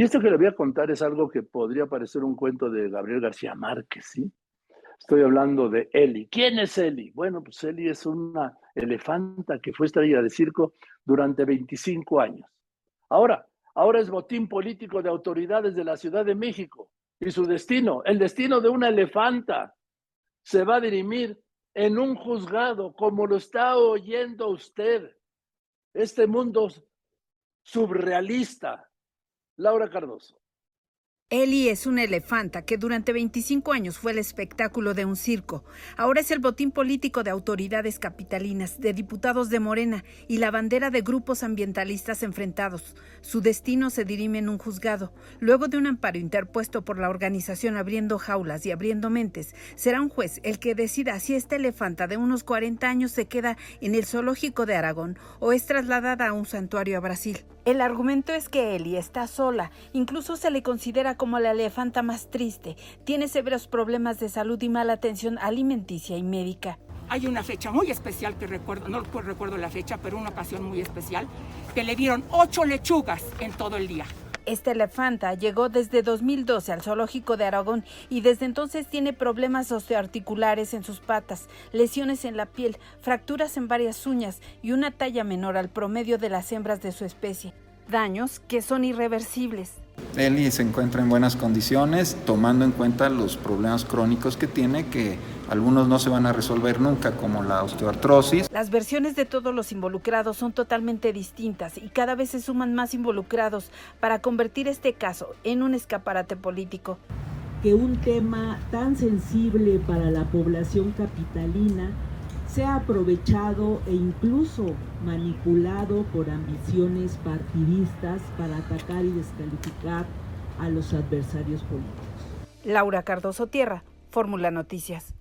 Y esto que le voy a contar es algo que podría parecer un cuento de Gabriel García Márquez, ¿sí? Estoy hablando de Eli. ¿Quién es Eli? Bueno, pues Eli es una elefanta que fue estrella de circo durante 25 años. Ahora, ahora es botín político de autoridades de la Ciudad de México. Y su destino, el destino de una elefanta, se va a dirimir en un juzgado, como lo está oyendo usted. Este mundo surrealista. Laura Cardoso. Eli es una elefanta que durante 25 años fue el espectáculo de un circo. Ahora es el botín político de autoridades capitalinas, de diputados de Morena y la bandera de grupos ambientalistas enfrentados. Su destino se dirime en un juzgado. Luego de un amparo interpuesto por la organización Abriendo Jaulas y Abriendo Mentes, será un juez el que decida si esta elefanta de unos 40 años se queda en el zoológico de Aragón o es trasladada a un santuario a Brasil. El argumento es que Eli está sola, incluso se le considera como la elefanta más triste, tiene severos problemas de salud y mala atención alimenticia y médica. Hay una fecha muy especial que recuerdo, no recuerdo la fecha, pero una ocasión muy especial, que le dieron ocho lechugas en todo el día. Esta elefanta llegó desde 2012 al zoológico de Aragón y desde entonces tiene problemas osteoarticulares en sus patas, lesiones en la piel, fracturas en varias uñas y una talla menor al promedio de las hembras de su especie. Daños que son irreversibles. Eli se encuentra en buenas condiciones, tomando en cuenta los problemas crónicos que tiene, que algunos no se van a resolver nunca, como la osteoartrosis. Las versiones de todos los involucrados son totalmente distintas y cada vez se suman más involucrados para convertir este caso en un escaparate político. Que un tema tan sensible para la población capitalina sea aprovechado e incluso manipulado por ambiciones partidistas para atacar y descalificar a los adversarios políticos. Laura Cardoso Tierra, Fórmula Noticias.